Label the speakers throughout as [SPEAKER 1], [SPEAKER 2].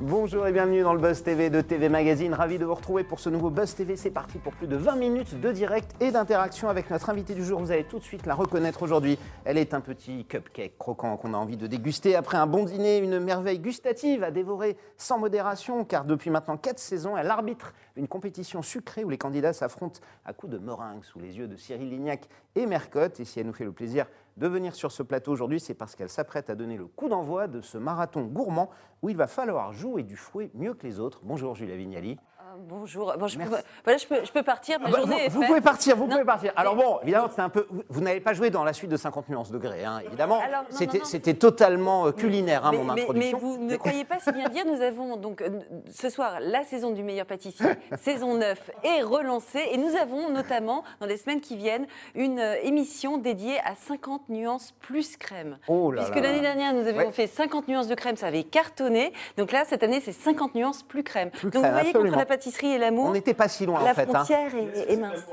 [SPEAKER 1] Bonjour et bienvenue dans le Buzz TV de TV Magazine. Ravi de vous retrouver pour ce nouveau Buzz TV. C'est parti pour plus de 20 minutes de direct et d'interaction avec notre invité du jour. Vous allez tout de suite la reconnaître aujourd'hui. Elle est un petit cupcake croquant qu'on a envie de déguster après un bon dîner, une merveille gustative à dévorer sans modération car depuis maintenant 4 saisons, elle arbitre une compétition sucrée où les candidats s'affrontent à coups de meringue sous les yeux de Cyril Lignac et Mercotte. Et si elle nous fait le plaisir de venir sur ce plateau aujourd'hui, c'est parce qu'elle s'apprête à donner le coup d'envoi de ce marathon gourmand où il va falloir jouer du fouet mieux que les autres. Bonjour Julia Vignali.
[SPEAKER 2] Bonjour. Bon, je, peux, voilà, je, peux, je peux partir. Ma
[SPEAKER 1] Ah bah,
[SPEAKER 2] journée
[SPEAKER 1] vous,
[SPEAKER 2] est
[SPEAKER 1] vous
[SPEAKER 2] faite.
[SPEAKER 1] pouvez partir, vous
[SPEAKER 2] Non,
[SPEAKER 1] pouvez partir. Alors bon, évidemment, c'est un peu. Vous, vous n'avez pas joué dans la suite de 50 nuances degrés, hein, évidemment. C'était totalement euh, culinaire, hein, mon
[SPEAKER 2] mais-
[SPEAKER 1] introduction.
[SPEAKER 2] mais vous ne croyez pas si bien dire, nous avons donc euh, ce soir la saison du meilleur pâtissier, saison 9 est relancée et nous avons notamment dans les semaines qui viennent une euh, émission dédiée à 50 nuances plus crème.
[SPEAKER 1] Oh là
[SPEAKER 2] Puisque l'année dernière nous avions
[SPEAKER 1] Ouais.
[SPEAKER 2] fait 50 nuances de crème, ça avait cartonné. Donc là cette année c'est 50 nuances plus crème.
[SPEAKER 1] Plus
[SPEAKER 2] donc
[SPEAKER 1] crème,
[SPEAKER 2] vous voyez qu'entre la pâtisserie et l'amour,
[SPEAKER 1] On n'était pas si loin,
[SPEAKER 2] la
[SPEAKER 1] en fait. hein.
[SPEAKER 2] frontière est, est mince.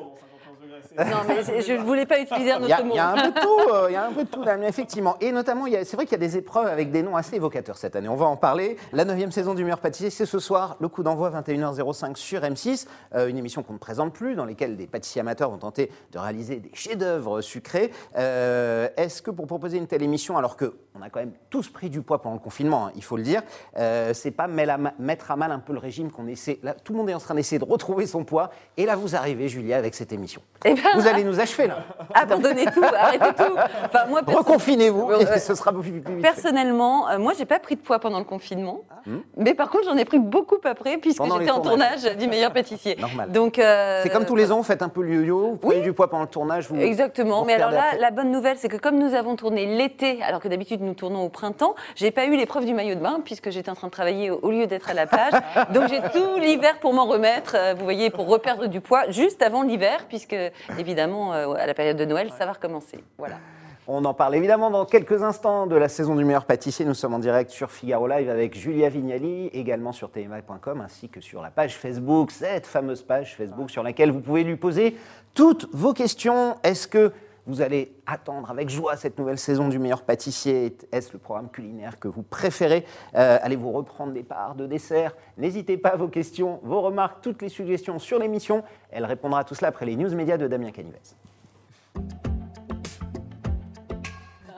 [SPEAKER 2] Non mais je ne voulais pas utiliser un
[SPEAKER 1] Il y, a,
[SPEAKER 2] autre mot.
[SPEAKER 1] il y a un peu de tout, euh, il y a un peu de tout, Damien, effectivement. Et notamment, c'est vrai qu'il y a des épreuves avec des noms assez évocateurs cette année. On va en parler. La neuvième saison du meilleur pâtissier, c'est ce soir, le coup d'envoi 21h05 sur M6, euh, une émission qu'on ne présente plus, dans laquelle des pâtissiers amateurs vont tenter de réaliser des chefs-d'œuvre sucrés. Euh, Est-ce que pour proposer une telle émission, alors que on a quand même tous pris du poids pendant le confinement, hein, il faut le dire, euh, c'est pas mettre à mal un peu le régime qu'on essaie. Là, tout le monde est en train d'essayer de retrouver son poids. Et là, vous arrivez, Julia, avec cette émission.
[SPEAKER 2] Eh ben,
[SPEAKER 1] Vous allez nous achever là.
[SPEAKER 2] abandonnez tout, arrêtez tout. Enfin, moi, perso-
[SPEAKER 1] Reconfinez-vous, et
[SPEAKER 2] ouais.
[SPEAKER 1] ce sera beaucoup plus vite.
[SPEAKER 2] Personnellement, euh, moi, j'ai pas pris de poids pendant le confinement, mais par contre, j'en ai pris beaucoup après puisque
[SPEAKER 1] Hmm.
[SPEAKER 2] J'étais en tournage du meilleur pâtissier.
[SPEAKER 1] Normal.
[SPEAKER 2] Donc, euh,
[SPEAKER 1] C'est comme tous les ans, vous faites un peu le yo-yo, vous prenez du poids pendant le tournage. Vous,
[SPEAKER 2] Exactement.
[SPEAKER 1] vous
[SPEAKER 2] Mais alors là,
[SPEAKER 1] après.
[SPEAKER 2] la bonne nouvelle, c'est que comme nous avons tourné l'été, alors que d'habitude nous tournons au printemps, j'ai pas eu l'épreuve du maillot de bain puisque j'étais en train de travailler au au lieu d'être à la plage. Donc j'ai tout l'hiver pour m'en remettre. euh, Vous voyez, pour reperdre du poids juste avant l'hiver, puisque évidemment euh, à la période de Noël, ça va recommencer. Voilà.
[SPEAKER 1] On en parle évidemment dans quelques instants de la saison du meilleur pâtissier. Nous sommes en direct sur Figaro Live avec Julia Vignali, également sur tmi.com, ainsi que sur la page Facebook, cette fameuse page Facebook sur laquelle vous pouvez lui poser toutes vos questions. Est-ce que vous allez attendre avec joie cette nouvelle saison du meilleur pâtissier Est-ce le programme culinaire que vous préférez? Euh, Allez-vous reprendre des parts de dessert N'hésitez pas à vos questions, vos remarques, toutes les suggestions sur l'émission. Elle répondra à tout cela après les news médias de Damien Canivez.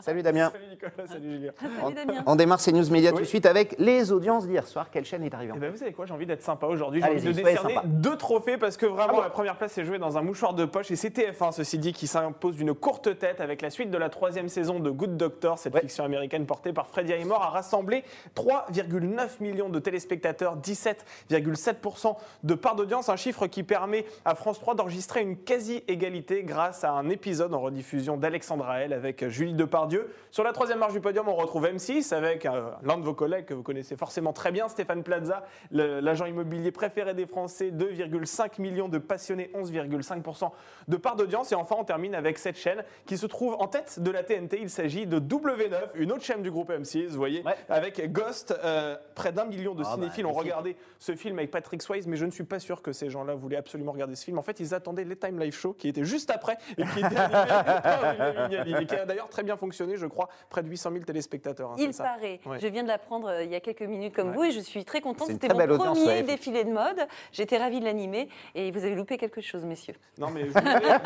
[SPEAKER 1] Salut Damien.
[SPEAKER 3] Nicolas, salut Julien.
[SPEAKER 2] Salut Damien.
[SPEAKER 1] On démarre ces news médias tout de suite avec les audiences d'hier soir. Quelle chaîne est arrivée en
[SPEAKER 3] Et ben vous savez quoi, j'ai envie d'être sympa aujourd'hui. J'ai envie de décerner
[SPEAKER 1] sympa.
[SPEAKER 3] deux trophées parce que vraiment
[SPEAKER 1] Ah bon
[SPEAKER 3] la première place est jouée dans un mouchoir de poche et c'est TF1 ceci dit qui s'impose d'une courte tête avec la suite de la troisième saison de Good Doctor. Cette
[SPEAKER 1] Ouais.
[SPEAKER 3] fiction américaine portée par Freddie Highmore a rassemblé 3,9 millions de téléspectateurs, 17,7% de part d'audience, un chiffre qui permet à France 3 d'enregistrer une quasi-égalité grâce à un épisode en rediffusion d'Alexandra L avec Julie Depardieu. Sur la troisième marche du podium, on retrouve M6 avec euh, l'un de vos collègues que vous connaissez forcément très bien, Stéphane Plaza, l'agent immobilier préféré des Français, 2,5 millions de passionnés, 11,5% de part d'audience. Et enfin, on termine avec cette chaîne qui se trouve en tête de la TNT. Il s'agit de W9, une autre chaîne du groupe M6, vous voyez,
[SPEAKER 1] Ouais.
[SPEAKER 3] avec Ghost. euh, près d'un million de
[SPEAKER 1] Ah bah,
[SPEAKER 3] cinéphiles ont regardé ce film avec Patrick Swayze, mais je ne suis pas sûr que ces gens-là voulaient absolument regarder ce film. En fait, ils attendaient les Time Live Show qui était juste après et qui était animé par Olivier Vignali, et qui a d'ailleurs très bien fonctionné, je crois, près de 800 000 téléspectateurs. hein,
[SPEAKER 2] Il
[SPEAKER 3] ça
[SPEAKER 2] paraît.
[SPEAKER 3] Ouais.
[SPEAKER 2] Je viens de l'apprendre euh, il y a quelques minutes comme
[SPEAKER 3] Ouais.
[SPEAKER 2] vous et je suis très contente. C'était mon
[SPEAKER 1] audience,
[SPEAKER 2] premier
[SPEAKER 1] ouais,
[SPEAKER 2] défilé de mode. J'étais ravie de l'animer et vous avez loupé quelque chose, messieurs.
[SPEAKER 3] Non, mais voulais-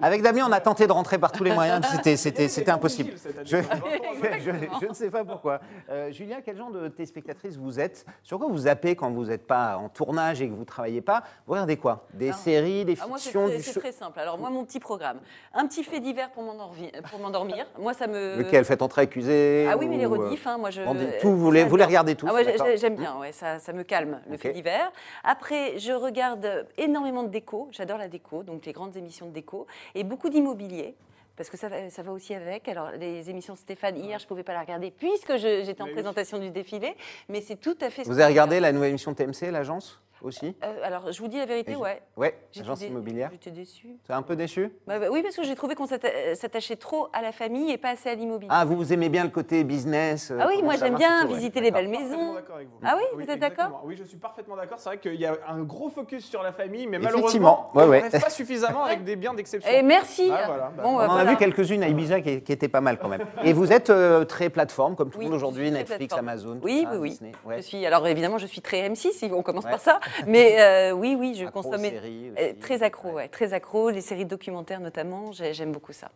[SPEAKER 1] Avec Damien, on a tenté de rentrer par tous les moyens, mais c'était- impossible. Je,
[SPEAKER 3] Exactement.
[SPEAKER 1] je- je ne sais pas pourquoi. Euh, Julien, quel genre de téléspectatrice vous êtes? Sur quoi vous zappez quand vous n'êtes pas en tournage et que vous ne travaillez pas? Vous regardez quoi? Des
[SPEAKER 2] Alors,
[SPEAKER 1] séries, des
[SPEAKER 2] Ah, moi, c'est
[SPEAKER 1] fictions,
[SPEAKER 2] très, simple. Alors, moi, mon petit programme. Un petit fait divers pour m'endormir. pour m'endormir. Moi, ça me.
[SPEAKER 1] Lequel? Fait entrer accusé
[SPEAKER 2] Ah oui, mais les
[SPEAKER 1] euh,
[SPEAKER 2] rediffs, hein, moi je.
[SPEAKER 1] tout, vous les- vous les regardez tous,
[SPEAKER 2] Ah ouais, j'aime bien, ouais, ça, ça me calme, le fait divers. Après, je regarde énormément de déco, j'adore la déco, donc les grandes émissions de déco, et beaucoup d'immobilier. Parce que ça va, ça va aussi avec. Alors, les émissions de Stéphane, hier, je ne pouvais pas la regarder puisque j'étais en
[SPEAKER 3] Mais oui.
[SPEAKER 2] présentation du défilé. Mais c'est tout à fait.
[SPEAKER 1] Vous avez regardé la nouvelle émission TMC, l'agence? Aussi
[SPEAKER 2] Euh, alors, je vous dis la vérité,
[SPEAKER 1] je-
[SPEAKER 2] ouais.
[SPEAKER 1] Agence immobilière.
[SPEAKER 2] J'étais déçue.
[SPEAKER 1] C'est un peu déçu
[SPEAKER 2] Bah, bah, oui, parce que j'ai trouvé qu'on euh, s'attachait trop à la famille et pas assez à l'immobilier.
[SPEAKER 1] Ah, vous, vous aimez bien le côté business euh,
[SPEAKER 2] Ah oui, moi j'aime bien
[SPEAKER 1] tout, ouais.
[SPEAKER 2] visiter les belles
[SPEAKER 3] Parfaitement
[SPEAKER 2] maisons.
[SPEAKER 3] d'accord avec vous.
[SPEAKER 2] Ah oui, vous êtes d'accord?
[SPEAKER 3] Oui, je suis parfaitement d'accord. C'est vrai qu'il y a un gros focus sur la famille, mais malheureusement,
[SPEAKER 1] ouais,
[SPEAKER 3] on
[SPEAKER 1] ouais.
[SPEAKER 3] ne reste pas suffisamment avec des biens d'exception.
[SPEAKER 2] Et merci.
[SPEAKER 3] Ah, voilà, bah,
[SPEAKER 2] Bon,
[SPEAKER 1] On en a vu quelques-unes à Ibiza qui, qui étaient pas mal quand même. Et vous êtes euh, très plateforme, comme tout le
[SPEAKER 2] Oui,
[SPEAKER 1] monde aujourd'hui, Netflix,
[SPEAKER 2] plateforme.
[SPEAKER 1] Amazon. tout
[SPEAKER 2] Oui,
[SPEAKER 1] ça,
[SPEAKER 2] oui, oui. Je suis, alors évidemment, je suis très M6, si on commence par ça. Mais euh, oui, oui, je
[SPEAKER 1] Accro séries
[SPEAKER 2] euh,
[SPEAKER 1] aussi.
[SPEAKER 2] Très accro, ouais, très accro. Les séries documentaires notamment, j'ai- j'aime beaucoup ça.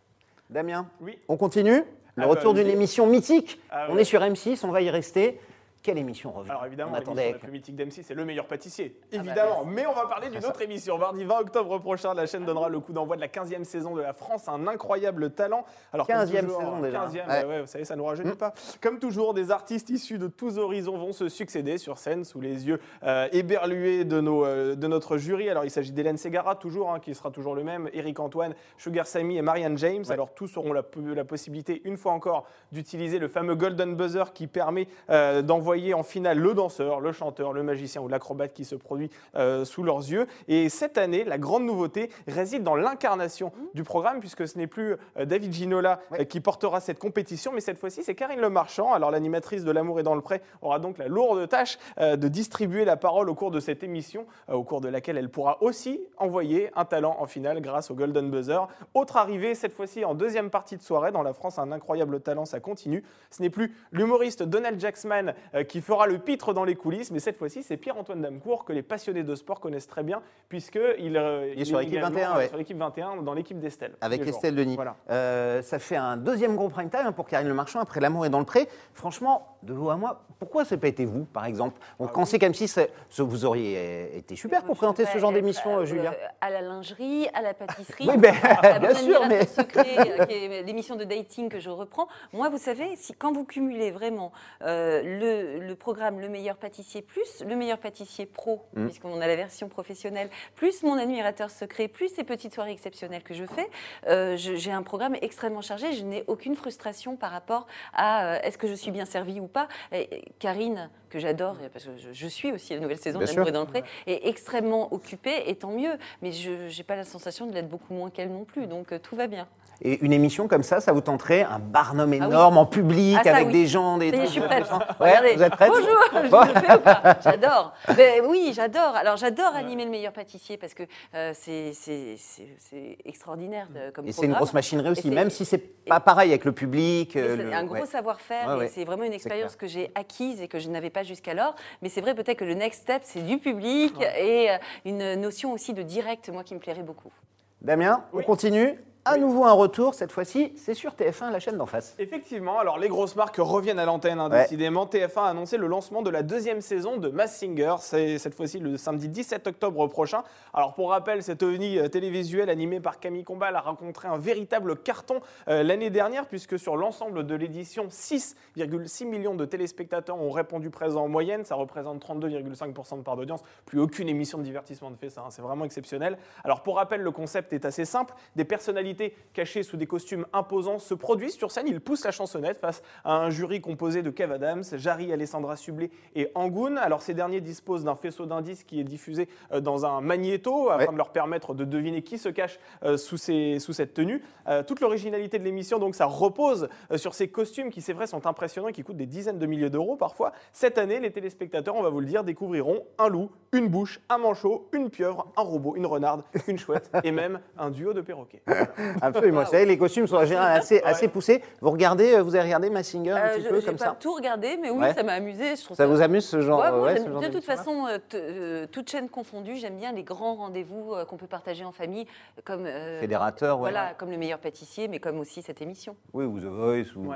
[SPEAKER 1] Damien,
[SPEAKER 3] Oui.
[SPEAKER 1] on continue? Le
[SPEAKER 3] Ah,
[SPEAKER 1] retour
[SPEAKER 3] bah,
[SPEAKER 1] d'une émission mythique.
[SPEAKER 3] Ah,
[SPEAKER 1] on
[SPEAKER 3] ouais.
[SPEAKER 1] est sur M6, on va y rester. Quelle émission revient
[SPEAKER 3] Alors évidemment, l'émission la
[SPEAKER 1] avec-
[SPEAKER 3] plus mythique d'M6, c'est le meilleur pâtissier.
[SPEAKER 2] bah,
[SPEAKER 3] Évidemment, mais on va parler d'une autre émission. Mardi 20 octobre prochain, la chaîne donnera le coup d'envoi de la 15e saison de la France, un incroyable talent. Alors, comme
[SPEAKER 1] 15e
[SPEAKER 3] toujours,
[SPEAKER 1] saison déjà.
[SPEAKER 3] 15e,
[SPEAKER 1] Ouais.
[SPEAKER 3] ouais, ouais, vous savez, ça ne nous rajeunit
[SPEAKER 1] Mm.
[SPEAKER 3] pas. Comme toujours, des artistes issus de tous horizons vont se succéder sur scène sous les yeux euh, éberlués de, nos, euh, de notre jury. Alors il s'agit d'Hélène Ségara, toujours, hein, qui sera toujours le même, Eric Antoine, Sugar Sammy et Marianne James.
[SPEAKER 1] Ouais.
[SPEAKER 3] Alors tous auront la, la possibilité, une fois encore, d'utiliser le fameux Golden Buzzer qui permet euh, d'envoyer en finale le danseur, le chanteur, le magicien ou l'acrobate qui se produit euh, sous leurs yeux. Et cette année, la grande nouveauté réside dans l'incarnation du programme, puisque ce n'est plus euh, David Ginola euh, qui portera cette compétition, mais cette fois-ci, c'est Karine Le Marchand. Alors l'animatrice de L'amour est dans le pré aura donc la lourde tâche de distribuer la parole au cours de cette émission, au cours de laquelle elle pourra aussi envoyer un talent en finale grâce au Golden Buzzer. Autre arrivée, cette fois-ci en deuxième partie de soirée, dans la France, un incroyable talent, ça continue. Ce n'est plus l'humoriste Donald Jacksman qui fera le pitre dans les coulisses, mais cette fois-ci, c'est Pierre-Antoine Damcourt que les passionnés de sport connaissent très bien, puisqu'il euh,
[SPEAKER 1] Il est sur l'équipe
[SPEAKER 3] également,
[SPEAKER 1] 21,
[SPEAKER 3] euh,
[SPEAKER 1] ouais.
[SPEAKER 3] sur l'équipe 21, dans l'équipe d'Estelle.
[SPEAKER 1] Avec. Estelle Denis.
[SPEAKER 3] Voilà.
[SPEAKER 1] Euh, ça fait un deuxième gros prime time pour Karine Le Marchand après L'amour est dans le pré. Franchement, de vous à moi, pourquoi n'a pas été vous, par exemple?
[SPEAKER 3] Ah
[SPEAKER 1] On pensait qu'M6, c'est- ce- vous auriez euh, été super pour présenter ce genre d'émission, euh, Julien.
[SPEAKER 2] À la lingerie, à la pâtisserie.
[SPEAKER 1] Oui, ben,
[SPEAKER 2] à
[SPEAKER 1] bien sûr, mais-
[SPEAKER 2] euh, l'émission de dating que je reprends. Moi, vous savez, si, quand vous cumulez vraiment euh, le, le programme Le meilleur pâtissier plus le meilleur pâtissier pro,
[SPEAKER 1] Mm.
[SPEAKER 2] puisqu'on a la version professionnelle, plus mon admirateur secret, plus ces petites soirées exceptionnelles que je fais, euh, j'ai un programme extrêmement chargé. Je n'ai aucune frustration par rapport à euh, est-ce que je suis bien servie ou pas. Et- et Karine, que j'adore, parce que je, je suis aussi la nouvelle saison
[SPEAKER 1] sûr.
[SPEAKER 2] est dans le pré, est extrêmement occupée, et tant mieux. Mais je n'ai pas la sensation de l'être beaucoup moins qu'elle non plus, donc euh, tout va bien.
[SPEAKER 1] Et une émission comme ça, ça vous tenterait un barnum
[SPEAKER 2] Ah oui.
[SPEAKER 1] énorme en public
[SPEAKER 2] Ah, ça,
[SPEAKER 1] avec
[SPEAKER 2] oui.
[SPEAKER 1] des gens, des
[SPEAKER 2] je suis
[SPEAKER 1] de-
[SPEAKER 2] prête.
[SPEAKER 1] Ouais,
[SPEAKER 2] Regardez.
[SPEAKER 1] Vous êtes prête
[SPEAKER 2] Bonjour, je le fais ou pas? J'adore. Mais oui, j'adore. Alors j'adore animer le meilleur pâtissier parce que euh, c'est extraordinaire euh, comme
[SPEAKER 1] Et c'est une grosse machinerie aussi, même si c'est pas pareil avec le public. Euh,
[SPEAKER 2] C'est
[SPEAKER 1] le-
[SPEAKER 2] un gros
[SPEAKER 1] ouais.
[SPEAKER 2] savoir-faire
[SPEAKER 1] Ouais, ouais.
[SPEAKER 2] et c'est vraiment une expérience que j'ai acquise et que je n'avais pas jusqu'alors. Mais c'est vrai peut-être que le next step, c'est du public et euh, une notion aussi de direct, moi, qui me plairait beaucoup.
[SPEAKER 1] Damien, on continue? À nouveau un retour, cette fois-ci, c'est sur TF1, la chaîne d'en face.
[SPEAKER 3] Effectivement, alors les grosses marques reviennent à l'antenne, hein,
[SPEAKER 1] Ouais.
[SPEAKER 3] décidément. TF1 a annoncé le lancement de la deuxième saison de Mass Singer. C'est cette fois-ci le samedi 17 octobre prochain. Alors pour rappel, cet ovni euh, télévisuel animé par Camille Combal a rencontré un véritable carton euh, l'année dernière, puisque sur l'ensemble de l'édition, 6,6 millions de téléspectateurs ont répondu présents en moyenne. Ça représente 32,5% de part d'audience. Plus aucune émission de divertissement ne fait ça. hein. C'est vraiment exceptionnel. Alors pour rappel, le concept est assez simple. Des personnalités cachées sous des costumes imposants se produisent sur scène. Ils poussent la chansonnette face à un jury composé de Kev Adams, Jarry, Alessandra Sublet et Angoun. Alors ces derniers disposent d'un faisceau d'indices qui est diffusé euh, dans un magnéto afin
[SPEAKER 1] Ouais.
[SPEAKER 3] de leur permettre de deviner qui se cache euh, sous, ces- sous cette tenue. Euh, toute l'originalité de l'émission, donc, ça repose sur ces costumes qui, c'est vrai, sont impressionnants et qui coûtent des dizaines de milliers d'euros parfois. Cette année, les téléspectateurs, on va vous le dire, découvriront un loup, une bouche, un manchot, une pieuvre, un robot, une renarde, une chouette et même un duo de perroquets.
[SPEAKER 1] Absolument. Vous savez, les costumes sont en général assez, assez poussés. Vous regardez, euh, vous avez regardé Massinger un
[SPEAKER 2] Euh,
[SPEAKER 1] petit
[SPEAKER 2] je
[SPEAKER 1] peu
[SPEAKER 2] n'ai
[SPEAKER 1] comme
[SPEAKER 2] pas
[SPEAKER 1] ça
[SPEAKER 2] tout regardé, mais oui,
[SPEAKER 1] Ouais.
[SPEAKER 2] ça m'a amusé. Je
[SPEAKER 1] Ça vous amuse ce genre
[SPEAKER 2] Ouais, moi,
[SPEAKER 1] ouais,
[SPEAKER 2] j'aime-
[SPEAKER 1] ce genre
[SPEAKER 2] de toute façon, euh, toute chaîne confondue, j'aime bien les grands rendez-vous qu'on peut partager en famille, comme
[SPEAKER 1] Fédérateur,
[SPEAKER 2] voilà, comme le meilleur pâtissier, mais comme aussi cette émission.
[SPEAKER 1] Oui, ou The Voice, ou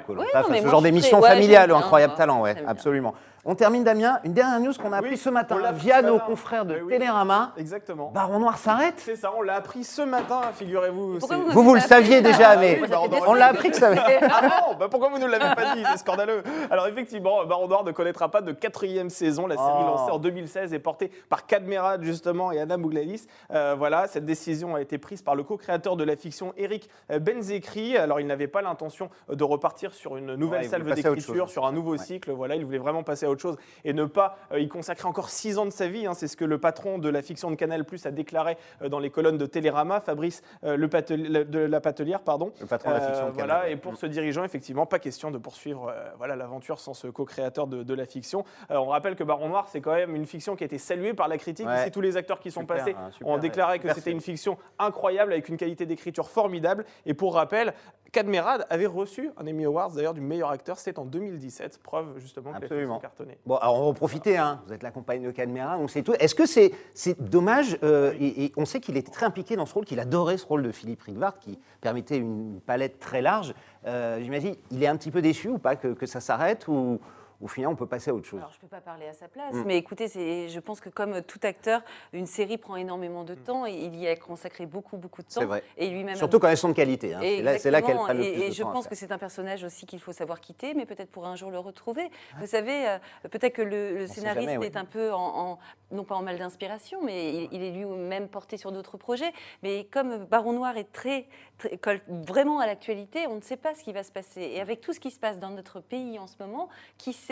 [SPEAKER 1] ce genre d'émission familiale, incroyable
[SPEAKER 2] moi.
[SPEAKER 1] talent, ouais, absolument. On termine, Damien. Une dernière news qu'on a
[SPEAKER 3] Oui,
[SPEAKER 1] appris ce matin via nos
[SPEAKER 3] matin.
[SPEAKER 1] confrères de
[SPEAKER 3] Oui, oui.
[SPEAKER 1] Télérama.
[SPEAKER 3] Exactement.
[SPEAKER 1] Baron Noir s'arrête
[SPEAKER 3] C'est ça, on l'a appris ce matin, figurez-vous.
[SPEAKER 2] Pourquoi vous
[SPEAKER 1] Vous, vous le saviez déjà, mais
[SPEAKER 3] oui, bah, on
[SPEAKER 1] l'a appris que ça.
[SPEAKER 3] Ah non, bah pourquoi vous ne l'avez pas dit C'est scandaleux. Alors effectivement, Baron Noir ne connaîtra pas de quatrième saison. La série
[SPEAKER 1] Oh.
[SPEAKER 3] lancée en 2016 est portée par Cadmerad justement et Anna Mouglalis. Euh, voilà, cette décision a été prise par le co-créateur de la fiction Eric Benzekri. Alors il n'avait pas l'intention de repartir sur une nouvelle
[SPEAKER 1] Ouais,
[SPEAKER 3] salve d'écriture, sur un nouveau
[SPEAKER 1] Ouais.
[SPEAKER 3] cycle. Voilà, il voulait vraiment passer à autre chose et ne pas euh, y consacrer encore six ans de sa vie. hein. C'est ce que le patron de la fiction de Canal+ a déclaré euh, dans les colonnes de Télérama, Fabrice euh, le Patel- le- de la Patelière, pardon.
[SPEAKER 1] Le patron de la fiction
[SPEAKER 3] Euh, voilà, et pour ce dirigeant, effectivement, pas question de poursuivre euh, voilà l'aventure sans ce co-créateur de, de la fiction. Euh, on rappelle que Baron Noir, c'est quand même une fiction qui a été saluée par la critique.
[SPEAKER 1] Ouais.
[SPEAKER 3] Ici, tous les acteurs qui sont
[SPEAKER 1] Super,
[SPEAKER 3] passés
[SPEAKER 1] hein, super,
[SPEAKER 3] ont déclaré
[SPEAKER 1] ouais.
[SPEAKER 3] que c'était une fiction incroyable avec une qualité d'écriture formidable. Et pour rappel, Cadmerad avait reçu un Emmy Awards d'ailleurs du meilleur acteur, c'est en 2017, preuve justement que
[SPEAKER 1] Absolument.
[SPEAKER 3] fiction cartonnée.
[SPEAKER 1] Bon, alors on va en profiter, hein. vous êtes la compagne de Cadmera, on sait tout. Est-ce que c'est c'est dommage euh, et, et on sait qu'il était très impliqué dans ce rôle, qu'il adorait ce rôle de Philippe Rigvard, qui permettait une palette très large. Euh, J'imagine, il est un petit peu déçu ou pas que, que ça s'arrête ou au final on peut passer à autre chose
[SPEAKER 2] Alors, je ne peux pas parler à sa place,
[SPEAKER 1] Mm.
[SPEAKER 2] mais écoutez, je pense que comme tout acteur, une série prend énormément de temps et il y a consacré beaucoup, beaucoup de temps.
[SPEAKER 1] C'est vrai.
[SPEAKER 2] Et lui-même. a
[SPEAKER 1] Surtout quand elles sont de qualité. hein. C'est là, c'est là qu'elle prend le
[SPEAKER 2] et,
[SPEAKER 1] plus
[SPEAKER 2] et
[SPEAKER 1] de
[SPEAKER 2] je
[SPEAKER 1] temps
[SPEAKER 2] pense que c'est un personnage aussi qu'il faut savoir quitter, mais peut-être pour un jour le retrouver. Vous savez, euh, peut-être que le, scénariste
[SPEAKER 1] jamais, oui.
[SPEAKER 2] est un peu en, en- non pas en mal d'inspiration, mais il, il est lui-même porté sur d'autres projets. Mais comme Baron Noir est très, très- colle vraiment à l'actualité, on ne sait pas ce qui va se passer. Et avec tout ce qui se passe dans notre pays en ce moment, qui sait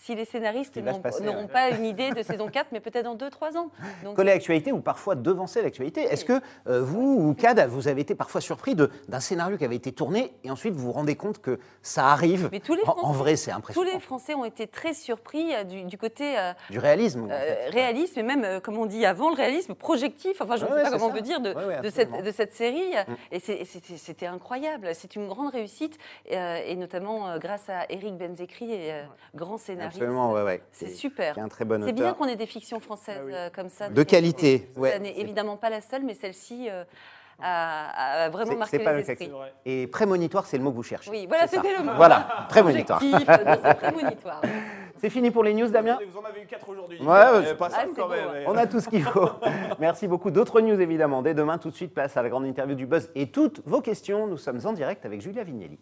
[SPEAKER 2] si les scénaristes n'auront
[SPEAKER 1] ouais.
[SPEAKER 2] pas une idée de saison 4, mais peut-être dans 2-3 ans. Donc,
[SPEAKER 1] coller à l'actualité ou parfois devancer l'actualité. Est-ce que euh, vous ou Cad, vous avez été parfois surpris d'un scénario qui avait été tourné et ensuite vous vous rendez compte que ça arrive
[SPEAKER 2] Mais tous les
[SPEAKER 1] en, vrai, c'est
[SPEAKER 2] tous
[SPEAKER 1] impressionnant.
[SPEAKER 2] les Français ont été très surpris euh, du, du côté euh,
[SPEAKER 1] Du réalisme. en
[SPEAKER 2] Euh,
[SPEAKER 1] fait.
[SPEAKER 2] réalisme et même, euh, comme on dit avant, le réalisme projectif, enfin je ne
[SPEAKER 1] Ouais,
[SPEAKER 2] sais pas comment on peut dire, de,
[SPEAKER 1] Ouais, ouais,
[SPEAKER 2] de, cette.
[SPEAKER 1] Mm.
[SPEAKER 2] de cette série. Et c'est- et c'était incroyable. C'est une grande réussite, euh, et notamment euh, grâce à Eric Benzekri, et, euh, grand scénariste.
[SPEAKER 1] Absolument, ouais, ouais.
[SPEAKER 2] C'est super.
[SPEAKER 1] qui est un très bon
[SPEAKER 2] C'est bien qu'on ait des fictions françaises
[SPEAKER 3] Ah oui.
[SPEAKER 2] euh, comme ça.
[SPEAKER 1] De qualité,
[SPEAKER 2] Ça
[SPEAKER 1] ouais.
[SPEAKER 2] n'est
[SPEAKER 1] C'est-
[SPEAKER 2] évidemment pas la seule, mais celle-ci euh, a, a vraiment marqué
[SPEAKER 1] pas
[SPEAKER 2] les
[SPEAKER 1] le texte.
[SPEAKER 2] esprits.
[SPEAKER 3] C'est vrai.
[SPEAKER 1] Et prémonitoire, c'est le mot que vous cherchez.
[SPEAKER 2] Oui, voilà,
[SPEAKER 1] ça.
[SPEAKER 2] c'était le mot.
[SPEAKER 1] Voilà, prémonitoire. C'est fini pour les news, Damien?
[SPEAKER 3] Vous en avez eu 4 aujourd'hui.
[SPEAKER 1] Ouais,
[SPEAKER 3] Euh,
[SPEAKER 1] ouais.
[SPEAKER 3] pas
[SPEAKER 2] Ah,
[SPEAKER 3] quand
[SPEAKER 2] beau,
[SPEAKER 3] même.
[SPEAKER 2] ouais.
[SPEAKER 1] On a tout ce qu'il faut. Merci beaucoup. D'autres news, évidemment. Dès demain, tout de suite, place à la grande interview du Buzz et toutes vos questions. Nous sommes en direct avec Julia Vignelli.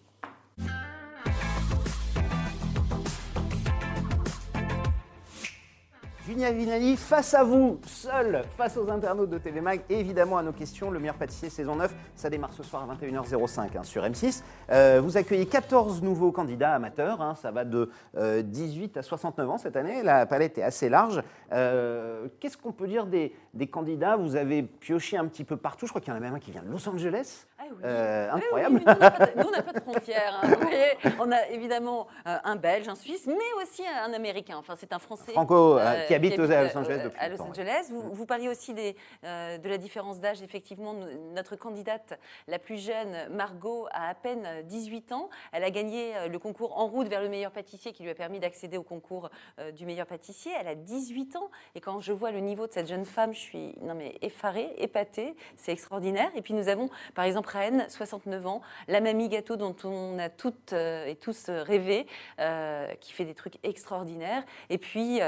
[SPEAKER 1] Julia Vignelli, face à vous, seule, face aux internautes de TV Mag, et évidemment à nos questions. Le meilleur pâtissier saison 9, ça démarre ce soir à 21h05 hein, sur M6. Euh, vous accueillez 14 nouveaux candidats amateurs. hein, ça va de euh, 18 à 69 ans cette année. La palette est assez large. Euh, Qu'est-ce qu'on peut dire des, des candidats Vous avez pioché un petit peu partout. Je crois qu'il y en a même un qui vient de Los Angeles.
[SPEAKER 2] Ah oui.
[SPEAKER 1] Euh,
[SPEAKER 2] Ah oui,
[SPEAKER 1] incroyable.
[SPEAKER 2] nous, on n'a pas de- pas frontières. hein, vous voyez. On a évidemment euh, un Belge, un Suisse, mais aussi un Américain. Enfin, c'est un Français.
[SPEAKER 1] Franco, euh, qui habite à Los Angeles depuis
[SPEAKER 2] À Los Angeles. Vous, vous parliez aussi des, de la différence d'âge. Effectivement, notre candidate la plus jeune, Margot, a à peine 18 ans. Elle a gagné le concours En route vers le meilleur pâtissier qui lui a permis d'accéder au concours du meilleur pâtissier. Elle a 18 ans. Et quand je vois le niveau de cette jeune femme, je suis non, mais effarée, épatée. C'est extraordinaire. Et puis nous avons, par exemple, Raën, 69 ans, la mamie gâteau dont on a toutes euh, et tous euh, rêvé, euh, qui fait des trucs extraordinaires. Et puis,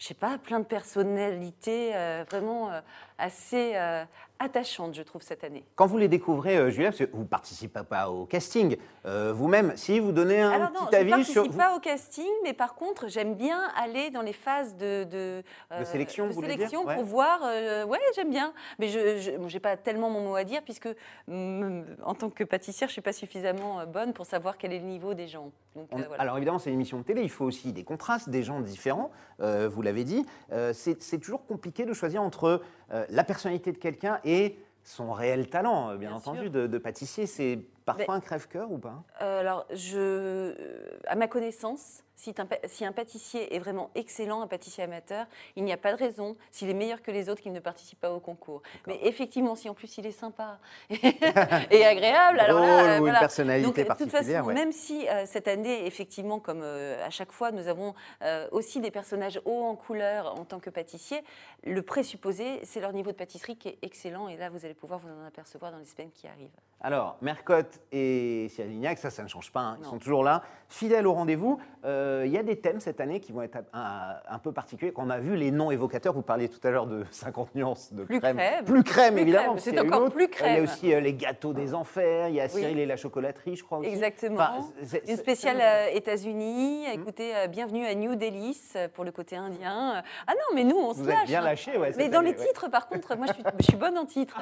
[SPEAKER 2] je sais pas, plein de personnalités euh, vraiment euh, assez euh, attachantes, je trouve, cette année.
[SPEAKER 1] Quand vous les découvrez, Julia, parce que vous ne participez pas au casting, vous-même, si vous donnez un
[SPEAKER 2] Alors non,
[SPEAKER 1] petit
[SPEAKER 2] je ne
[SPEAKER 1] avis sur.
[SPEAKER 2] participe pas au casting, mais par contre, j'aime bien aller dans les phases de, de,
[SPEAKER 1] sélection,
[SPEAKER 2] de
[SPEAKER 1] vous
[SPEAKER 2] sélection
[SPEAKER 1] dire Ouais.
[SPEAKER 2] pour voir. ouais, j'aime bien. Mais je n'ai pas tellement mon mot à dire, puisque mm, en tant que pâtissière, je ne suis pas suffisamment bonne pour savoir quel est le niveau des gens. Donc,
[SPEAKER 1] On-
[SPEAKER 2] voilà.
[SPEAKER 1] Alors évidemment, c'est une émission de télé, il faut aussi des contrastes, des gens différents, vous l'avez dit. Euh, c'est toujours compliqué de choisir entre euh, la personnalité de quelqu'un et son réel talent, euh, bien,
[SPEAKER 2] Bien
[SPEAKER 1] entendu, de, de pâtissier. C'est parfois
[SPEAKER 2] Mais-
[SPEAKER 1] un crève-cœur ou pas?
[SPEAKER 2] Euh, alors, je, euh, à ma connaissance, si un, pa- si un pâtissier est vraiment excellent, un pâtissier amateur, il n'y a pas de raison, s'il est meilleur que les autres, qu'il ne participe pas au concours. Mais effectivement, si en plus il est sympa et agréable, alors là,
[SPEAKER 1] Drôle
[SPEAKER 2] euh,
[SPEAKER 1] ou une
[SPEAKER 2] voilà.
[SPEAKER 1] personnalité
[SPEAKER 2] Donc, de toute
[SPEAKER 1] particulière,
[SPEAKER 2] façon,
[SPEAKER 1] ouais.
[SPEAKER 2] même si euh, cette année, effectivement, comme euh, à chaque fois, nous avons aussi des personnages hauts en couleur en tant que pâtissier, le présupposé, c'est leur niveau de pâtisserie qui est excellent. Et là, vous allez pouvoir vous en apercevoir dans les semaines qui arrivent.
[SPEAKER 1] Alors, Mercotte et Cyril Lignac, ça, ça ne change pas, hein, ils sont toujours là, fidèles au rendez-vous. Euh, Il y a des thèmes cette année qui vont être un, un peu particuliers. Quand on a vu les noms évocateurs, vous parliez tout à l'heure de 50 nuances de
[SPEAKER 2] Plus
[SPEAKER 1] crème.
[SPEAKER 2] crème.
[SPEAKER 1] Plus crème,
[SPEAKER 2] Plus
[SPEAKER 1] évidemment.
[SPEAKER 2] crème, c'est encore plus
[SPEAKER 1] Euh, Il y a
[SPEAKER 2] crème.
[SPEAKER 1] aussi euh, les gâteaux des enfers, il y a
[SPEAKER 2] Oui.
[SPEAKER 1] Cyril et la chocolaterie, je crois aussi.
[SPEAKER 2] Exactement.
[SPEAKER 1] Enfin, c'est-
[SPEAKER 2] Une spéciale euh, États-Unis. Écoutez, euh, bienvenue à New Delhi pour le côté indien. Ah non, mais nous, on se
[SPEAKER 1] Vous
[SPEAKER 2] lâche.
[SPEAKER 1] êtes bien
[SPEAKER 2] hein.
[SPEAKER 1] lâché, ouais.
[SPEAKER 2] Mais dans
[SPEAKER 1] année,
[SPEAKER 2] les
[SPEAKER 1] ouais.
[SPEAKER 2] titres, par contre, moi, je suis, je suis bonne en titres.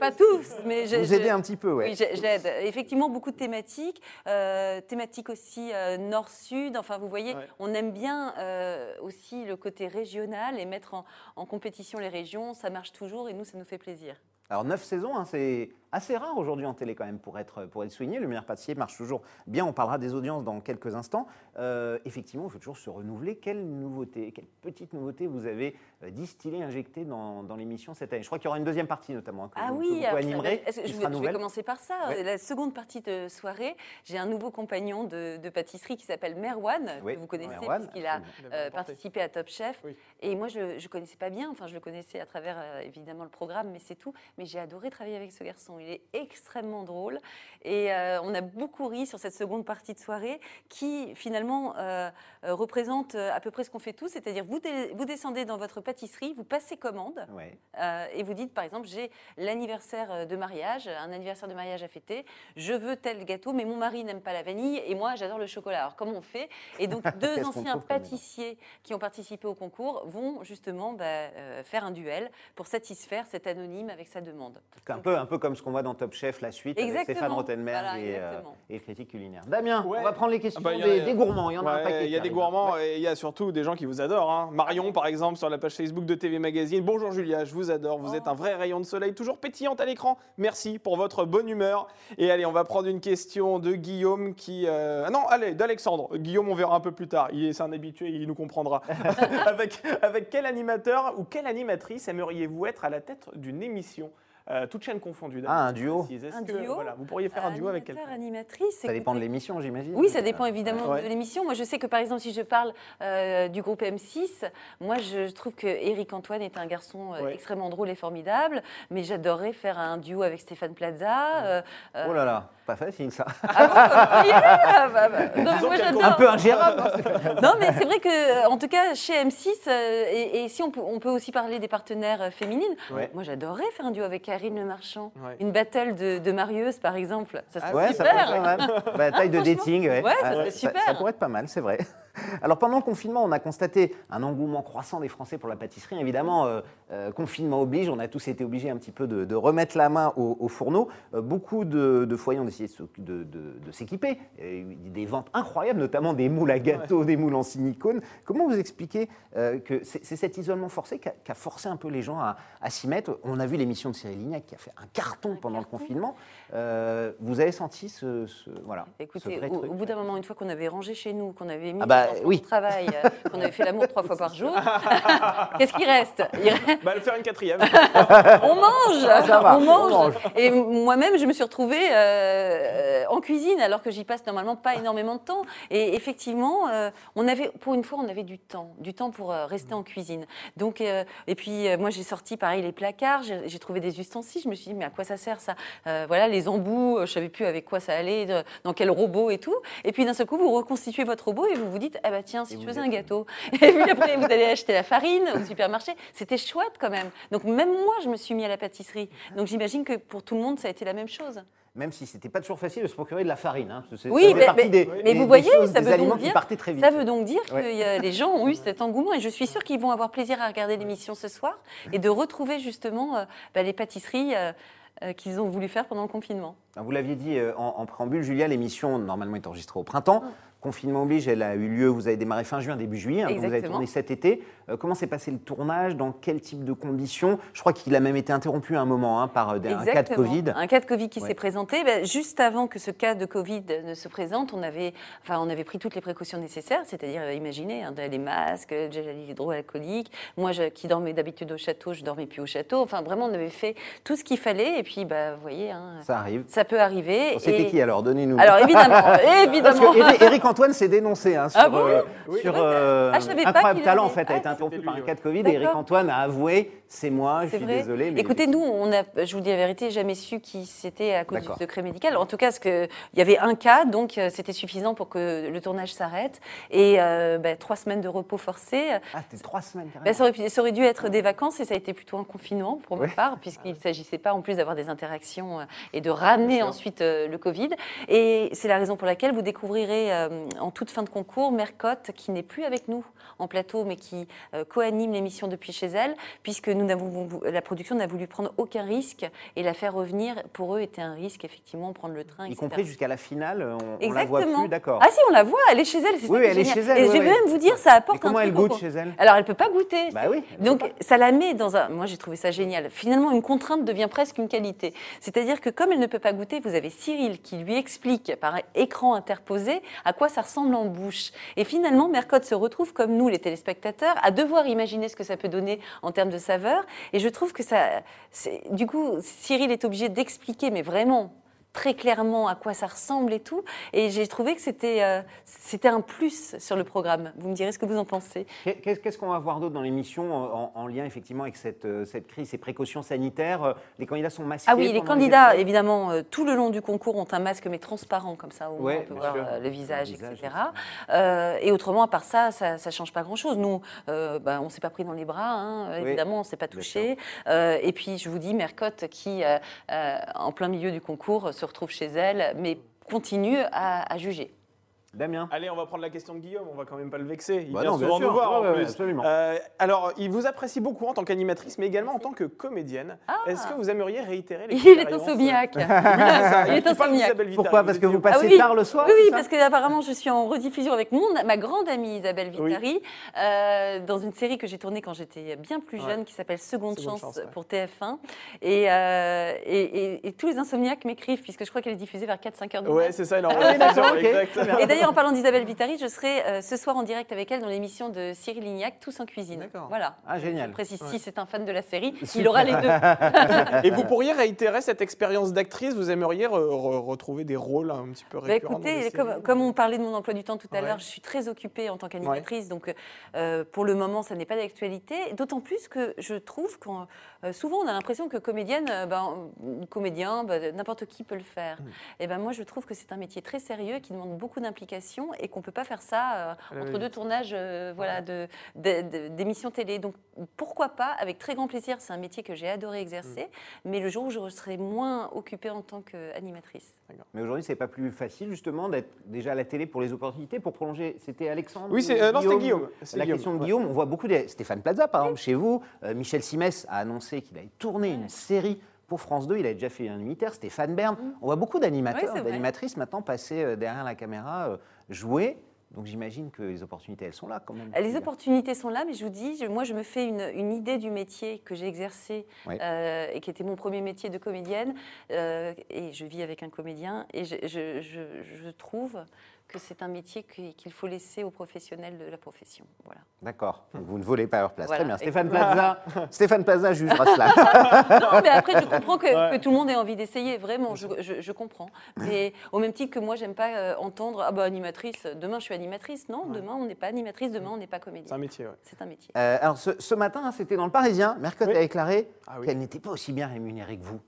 [SPEAKER 2] Pas tous, mais je-
[SPEAKER 1] Vous
[SPEAKER 2] je-
[SPEAKER 1] aidez un petit peu, ouais.
[SPEAKER 2] Oui, j'ai- j'aide. Effectivement, beaucoup de thématiques. euh, thématiques aussi euh, nord-sud. Enfin, vous voyez,
[SPEAKER 3] Ouais.
[SPEAKER 2] on aime bien euh, aussi le côté régional et mettre en, en compétition les régions. Ça marche toujours et nous, ça nous fait plaisir.
[SPEAKER 1] Alors, neuf saisons, hein, c'est assez rare aujourd'hui en télé quand même pour être, pour être souligné. Le meilleur pâtissier marche toujours bien. On parlera des audiences dans quelques instants. Euh, effectivement, il faut toujours se renouveler. Quelle nouveauté, quelle petite nouveauté vous avez euh, distillée, injectée dans, dans l'émission cette année? Je crois qu'il y aura une deuxième partie notamment. hein, que
[SPEAKER 2] Ah
[SPEAKER 1] vous, que
[SPEAKER 2] oui,
[SPEAKER 1] vous
[SPEAKER 2] que
[SPEAKER 1] qui
[SPEAKER 2] je, vais, je commencer par ça.
[SPEAKER 1] Ouais.
[SPEAKER 2] La seconde partie de soirée, j'ai un nouveau compagnon de, de pâtisserie qui s'appelle Merwan,
[SPEAKER 1] Oui,
[SPEAKER 2] que vous connaissez puisqu'il a euh, participé à Top Chef.
[SPEAKER 3] Oui.
[SPEAKER 2] Et moi, je ne connaissais pas bien, enfin, je le connaissais à travers euh, évidemment le programme, mais c'est tout. Mais j'ai adoré travailler avec ce garçon. Il est extrêmement drôle. Et euh, on a beaucoup ri sur cette seconde partie de soirée qui, finalement, euh, euh, représente à peu près ce qu'on fait tous. C'est-à-dire, vous, vous descendez dans votre pâtisserie, vous passez commande.
[SPEAKER 1] Ouais.
[SPEAKER 2] Euh, et vous dites, par exemple, j'ai l'anniversaire de mariage, un anniversaire de mariage à fêter, je veux tel gâteau, mais mon mari n'aime pas la vanille et moi j'adore le chocolat. Alors comment on fait? Et donc deux anciens pâtissiers qui ont participé au concours vont justement bah, faire un duel pour satisfaire cet anonyme avec sa demande.
[SPEAKER 1] Un peu, un peu comme ce qu'on voit dans Top Chef, la suite, avec
[SPEAKER 2] Exactement.
[SPEAKER 1] Stéphane Rottenberg
[SPEAKER 2] Voilà,
[SPEAKER 1] et, euh, et critique culinaire. Damien,
[SPEAKER 3] Ouais.
[SPEAKER 1] on va prendre les questions
[SPEAKER 3] Ah bah,
[SPEAKER 1] des,
[SPEAKER 3] a-
[SPEAKER 1] des gourmands. Il y en a un
[SPEAKER 3] Ouais,
[SPEAKER 1] paquet.
[SPEAKER 3] Il y a des gourmands
[SPEAKER 1] Ouais.
[SPEAKER 3] et il y a surtout des gens qui vous adorent. hein. Marion, par exemple, sur la page Facebook de TV Magazine. Bonjour Julia, je vous adore. Vous êtes un vrai rayon de soleil, toujours pétillante à l'écran. Merci pour votre bonne humeur. Et allez, on va prendre une question de Guillaume qui. euh, Ah non, allez, d'Alexandre. Guillaume, on verra un peu plus tard. Il est c'est un habitué, il nous comprendra. avec, avec quel animateur ou quelle animatrice aimeriez-vous être à la tête d'une émission? Euh, Toute chaîne confondue.
[SPEAKER 1] Ah, un duo.
[SPEAKER 2] Un
[SPEAKER 3] que,
[SPEAKER 2] duo
[SPEAKER 3] voilà, Vous pourriez faire un duo avec quelqu'un
[SPEAKER 2] animatrice.
[SPEAKER 1] Ça dépend de l'émission, j'imagine.
[SPEAKER 2] Oui, ça dépend évidemment
[SPEAKER 3] Ouais.
[SPEAKER 2] de l'émission. Moi, je sais que par exemple, si je parle euh, du groupe M6, moi, je, trouve que Eric Antoine est un garçon euh,
[SPEAKER 3] Ouais.
[SPEAKER 2] extrêmement drôle et formidable, mais j'adorerais faire un duo avec Stéphane Plaza. euh,
[SPEAKER 1] Oh là là, pas facile ça.
[SPEAKER 2] ah bon, bah, yeah, bah, bah. Non, moi.
[SPEAKER 1] Un peu ingérable. hein,
[SPEAKER 2] Non, mais c'est vrai que, en tout cas, chez M6, euh, et, et si on peut, on peut aussi parler des partenaires féminines,
[SPEAKER 1] Ouais.
[SPEAKER 2] moi j'adorerais faire un duo avec Karine Le Marchand.
[SPEAKER 3] Ouais.
[SPEAKER 2] Une battle de, de marieuses, par exemple. Ça serait
[SPEAKER 1] Ouais, ça pourrait
[SPEAKER 2] super.
[SPEAKER 1] être pas mal. Bah, taille de dating, ouais.
[SPEAKER 2] Ouais, ça
[SPEAKER 1] Ah,
[SPEAKER 2] serait super.
[SPEAKER 1] Ça, pourrait être pas mal, c'est vrai. Alors pendant le confinement, on a constaté un engouement croissant des Français pour la pâtisserie. Évidemment, euh, euh, confinement oblige, on a tous été obligés un petit peu de, de remettre la main au, au fourneau. Euh, beaucoup de, de foyers ont décidé de, de- de- de s'équiper. Il y a eu Des ventes incroyables, notamment des moules à gâteaux, des moules en silicone. Comment vous expliquez euh, que c'est cet isolement forcé qui a, forcé un peu les gens à, à s'y mettre? On a vu l'émission de Cyril Lignac qui a fait un carton pendant le confinement. Euh, vous avez senti ce, ce- voilà, ce
[SPEAKER 2] Écoutez,
[SPEAKER 1] vrai
[SPEAKER 2] au,
[SPEAKER 1] truc?
[SPEAKER 2] au bout d'un moment, une fois qu'on avait rangé chez nous, qu'on avait mis
[SPEAKER 1] Ah bah,
[SPEAKER 2] enfants
[SPEAKER 1] oui.
[SPEAKER 2] travail, euh, qu'on avait fait l'amour trois fois par jour, qu'est-ce qui reste? Il reste-
[SPEAKER 3] Bah, le faire une quatrième.
[SPEAKER 2] On mange,
[SPEAKER 1] Ah, ça va,
[SPEAKER 2] on
[SPEAKER 1] on
[SPEAKER 2] mange.
[SPEAKER 1] mange.
[SPEAKER 2] Et moi-même, je me suis retrouvée euh, en cuisine alors que j'y passe normalement pas énormément de temps. Et effectivement, euh, on avait, pour une fois, on avait du temps, du temps pour euh, rester en cuisine. Donc, euh, et puis euh, moi, j'ai sorti pareil les placards, j'ai trouvé des ustensiles. Je me suis dit, mais à quoi ça sert ça? Euh, Voilà, les embouts, je savais plus avec quoi ça allait, dans quel robot et tout. Et puis d'un seul coup, vous reconstituez votre robot et vous vous dites, ah bah tiens, si
[SPEAKER 1] vous
[SPEAKER 2] faisais un gâteau. Et puis après, vous allez acheter la farine au supermarché. C'était chouette quand même. Donc même moi, je me suis mis à la pâtisserie. Donc j'imagine que pour tout le monde, ça a été la même chose.
[SPEAKER 1] Même si c'était pas toujours facile de se procurer de la farine. hein, parce que c'est-
[SPEAKER 2] Oui, mais-
[SPEAKER 1] partie
[SPEAKER 2] mais-
[SPEAKER 1] des,
[SPEAKER 2] mais
[SPEAKER 1] des-
[SPEAKER 2] vous voyez,
[SPEAKER 1] choses,
[SPEAKER 2] ça veut donc dire-
[SPEAKER 1] très vite.
[SPEAKER 2] Ça veut donc dire
[SPEAKER 1] Ouais.
[SPEAKER 2] que y a- les gens ont eu cet engouement et je suis sûre qu'ils vont avoir plaisir à regarder l'émission ce soir et de retrouver justement euh, bah, les pâtisseries euh, euh, qu'ils ont voulu faire pendant le confinement.
[SPEAKER 1] Vous l'aviez dit en, en préambule, Julia, l'émission normalement est enregistrée au printemps. Confinement oblige, elle a eu lieu, vous avez démarré fin juin, début juillet, hein, vous avez tourné cet été. Euh, comment s'est passé le tournage? Dans quel type de conditions? Je crois qu'il a même été interrompu à un moment hein, par euh, un cas de. Covid.
[SPEAKER 2] Un cas de Covid qui
[SPEAKER 1] Ouais.
[SPEAKER 2] s'est présenté. Ben, juste avant que ce cas de Covid ne se présente, on avait, enfin, on avait pris toutes les précautions nécessaires, c'est-à-dire, euh, imaginez, hein, les masques, le gel hydroalcoolique. Moi, je- qui dormais d'habitude au château, je dormais plus au château. Enfin, vraiment, on avait fait tout ce qu'il fallait. Et puis, bah, vous voyez, hein,
[SPEAKER 1] Ça arrive.
[SPEAKER 2] ça peut arriver.
[SPEAKER 1] C'était
[SPEAKER 2] Et-
[SPEAKER 1] qui alors? Donnez-nous.
[SPEAKER 2] Alors, évidemment,
[SPEAKER 1] Parce
[SPEAKER 2] évidemment.
[SPEAKER 1] que Eric Antoine s'est dénoncé hein, sur,
[SPEAKER 2] Ah bon
[SPEAKER 1] euh,
[SPEAKER 3] Oui.
[SPEAKER 1] sur euh,
[SPEAKER 2] Ah, je savais pas
[SPEAKER 1] Incroyable Talent. En
[SPEAKER 2] avait-
[SPEAKER 1] fait, a
[SPEAKER 2] Ah,
[SPEAKER 1] été interrompu
[SPEAKER 3] c'était
[SPEAKER 1] par un cas de Covid. Et Eric. Antoine a avoué c'est moi, je suis
[SPEAKER 2] vrai.
[SPEAKER 1] désolé. Mais
[SPEAKER 2] Écoutez, nous, on a, je vous dis la vérité, jamais su qui c'était à cause du secret médical. En tout cas, il y avait un cas, donc euh, c'était suffisant pour que le tournage s'arrête. Et euh, bah, trois semaines de repos forcé.
[SPEAKER 1] Ah, t'es trois semaines.
[SPEAKER 2] Bah, ça, aurait, ça aurait dû être des vacances et ça a été plutôt un confinement pour ma part, puisqu'il ne s'agissait pas en plus d'avoir des interactions euh, et de ramener ensuite euh, le Covid. Et c'est la raison pour laquelle vous découvrirez euh, en toute fin de concours Mercotte, qui n'est plus avec nous en plateau, mais qui euh, co-anime l'émission depuis chez elle, puisque nous la production n'a voulu prendre aucun risque et la faire revenir, pour eux, était un risque, effectivement, prendre le train,
[SPEAKER 1] Y compris jusqu'à la finale, on, on la voit plus, d'accord.
[SPEAKER 2] Ah si, on la voit, elle est chez elle. c'est
[SPEAKER 1] Oui, elle est
[SPEAKER 2] génial.
[SPEAKER 1] chez elle,
[SPEAKER 2] Et
[SPEAKER 1] oui,
[SPEAKER 2] je vais
[SPEAKER 1] oui.
[SPEAKER 2] même vous dire, ça
[SPEAKER 1] Et
[SPEAKER 2] apporte
[SPEAKER 1] comment
[SPEAKER 2] un
[SPEAKER 1] elle
[SPEAKER 2] truc
[SPEAKER 1] goûte chez elle?
[SPEAKER 2] Alors, elle peut pas goûter.
[SPEAKER 1] Bah oui.
[SPEAKER 2] Donc, ça la met dans un. Moi, j'ai trouvé ça génial. Finalement, une contrainte devient presque une qualité. C'est-à-dire que comme elle ne peut pas goûter, vous avez Cyril qui lui explique par écran interposé à quoi ça ressemble en bouche. Et finalement, Mercotte se retrouve comme nous, les téléspectateurs, à devoir imaginer ce que ça peut donner en termes de saveur. Et je trouve que ça. Du coup, Cyril est obligé d'expliquer, mais vraiment très clairement à quoi ça ressemble et tout. Et j'ai trouvé que c'était euh, c'était un plus sur le programme. Vous me direz ce que vous en pensez.
[SPEAKER 1] Qu'est- Qu'est-ce qu'on va voir d'autre dans l'émission en, en lien effectivement avec cette, euh, cette crise, ces précautions sanitaires? Euh, Les candidats sont masqués
[SPEAKER 2] Ah oui, les candidats, évidemment, euh, tout le long du concours ont un masque, mais transparent, comme ça, moins,
[SPEAKER 1] Ouais,
[SPEAKER 2] on peut voir
[SPEAKER 1] sûr.
[SPEAKER 2] le visage,
[SPEAKER 1] Le visage,
[SPEAKER 2] etc. Euh, et autrement, à part ça, ça ne change pas grand-chose. Nous, bah, on ne s'est pas pris dans les bras, hein,
[SPEAKER 1] Oui,
[SPEAKER 2] évidemment, on ne s'est pas touché. Et puis, je vous dis, Mercotte, qui, en plein milieu du concours, se retrouve chez elle, mais continue à, juger.
[SPEAKER 1] Damien?
[SPEAKER 3] Allez, on va prendre la question de Guillaume, on va quand même pas le vexer. Il
[SPEAKER 1] Bah
[SPEAKER 3] vient
[SPEAKER 1] non,
[SPEAKER 3] souvent nous voir
[SPEAKER 1] Ouais,
[SPEAKER 3] en
[SPEAKER 1] ouais,
[SPEAKER 3] plus.
[SPEAKER 1] absolument.
[SPEAKER 3] Euh, alors, il vous apprécie beaucoup en tant qu'animatrice, mais également en tant que comédienne.
[SPEAKER 2] Ah.
[SPEAKER 3] Est-ce que vous aimeriez réitérer
[SPEAKER 2] Il est insomniaque.
[SPEAKER 3] Oui.
[SPEAKER 2] Il est insomniaque.
[SPEAKER 1] Pourquoi?
[SPEAKER 3] Vous
[SPEAKER 1] Parce que vous passez
[SPEAKER 2] Ah oui.
[SPEAKER 1] tard le soir
[SPEAKER 2] Oui, oui, parce que apparemment je suis en rediffusion avec mon, ma grande amie Isabelle
[SPEAKER 3] Oui.
[SPEAKER 2] Vitari euh, dans une série que j'ai tournée quand j'étais bien plus
[SPEAKER 3] Ouais.
[SPEAKER 2] jeune qui s'appelle Seconde,
[SPEAKER 3] Seconde
[SPEAKER 2] Chance,
[SPEAKER 3] Chance, ouais.
[SPEAKER 2] pour TF1. Et, euh, et, et- et tous les insomniaques m'écrivent, puisque je crois qu'elle est diffusée vers 4-5 heures du
[SPEAKER 3] Ouais,
[SPEAKER 2] mat.
[SPEAKER 3] c'est ça, il en
[SPEAKER 1] Ah oui, d'accord, ok.
[SPEAKER 3] exactement.
[SPEAKER 2] D'ailleurs, en parlant d'Isabelle Vitari, je serai euh, ce soir en direct avec elle dans l'émission de Cyril Lignac, Tous en cuisine.
[SPEAKER 3] D'accord.
[SPEAKER 2] Voilà.
[SPEAKER 1] Ah,
[SPEAKER 2] Je
[SPEAKER 1] génial.
[SPEAKER 2] précise,
[SPEAKER 3] Ouais.
[SPEAKER 2] si c'est un fan de la série, il aura les deux.
[SPEAKER 3] Et vous pourriez réitérer cette expérience d'actrice Vous aimeriez re- re- retrouver des rôles un petit peu
[SPEAKER 2] Bah,
[SPEAKER 3] récurrents
[SPEAKER 2] écoutez, comme, on parlait de mon emploi du temps tout à
[SPEAKER 3] Ouais.
[SPEAKER 2] l'heure, je suis très occupée en tant qu'animatrice, donc euh, pour le moment, ça n'est pas d'actualité. D'autant plus que je trouve que souvent, on a l'impression que comédienne, euh, ben, comédien, ben, n'importe qui peut le faire.
[SPEAKER 3] Mm.
[SPEAKER 2] Et ben moi, je trouve que c'est un métier très sérieux qui demande beaucoup d'implication et qu'on peut pas faire ça euh, entre deux tournages, euh, voilà, de- de- de- d'émissions télé. Donc pourquoi pas, avec très grand plaisir. C'est un métier que j'ai adoré exercer,
[SPEAKER 3] Mm.
[SPEAKER 2] mais le jour où je serai moins occupée en tant qu'animatrice.
[SPEAKER 1] Mais aujourd'hui, c'est pas plus facile justement d'être déjà à la télé pour les opportunités, pour prolonger. C'était Alexandre
[SPEAKER 3] Oui, c'est- euh, Guillaume. C'est
[SPEAKER 1] La
[SPEAKER 3] Guillaume,
[SPEAKER 1] question de
[SPEAKER 3] ouais.
[SPEAKER 1] Guillaume, on voit beaucoup de Stéphane Plaza, par exemple, chez vous. Euh, Michel Simès a annoncé qu'il allait tourner une série pour France 2. Il a déjà fait un unitaire, Stéphane Bern. On voit beaucoup d'animateurs, d'animatrices maintenant passer euh, derrière la caméra, euh, jouer. Donc j'imagine que les opportunités, elles sont là quand même.
[SPEAKER 2] Les opportunités sont là, mais je vous dis, je- moi, je me fais une, une idée du métier que j'ai exercé
[SPEAKER 1] Oui.
[SPEAKER 2] euh, et qui était mon premier métier de comédienne. euh, et je vis avec un comédien. Et je, je- je- je trouve que c'est un métier qui- qu'il faut laisser aux professionnels de la profession. Voilà.
[SPEAKER 1] D'accord. Vous ne volez pas leur place.
[SPEAKER 2] Voilà.
[SPEAKER 1] Très bien. Stéphane Plaza, Stéphane Plaza jugera cela.
[SPEAKER 2] non, mais après, je comprends que,
[SPEAKER 3] Ouais.
[SPEAKER 2] que tout le monde ait envie d'essayer, vraiment, je, je- je comprends. Mais au même titre que moi, j'aime pas euh, entendre Ah bah animatrice, demain je suis animatrice. Non, demain on n'est pas animatrice, demain on n'est pas
[SPEAKER 3] C'est un
[SPEAKER 2] comédienne.
[SPEAKER 3] métier, ouais.
[SPEAKER 2] C'est un métier.
[SPEAKER 1] Euh, alors ce, ce matin, hein, c'était dans le Parisien. Mercotte
[SPEAKER 3] Oui.
[SPEAKER 1] a déclaré
[SPEAKER 3] Ah oui.
[SPEAKER 1] qu'elle n'était pas aussi bien rémunérée que vous.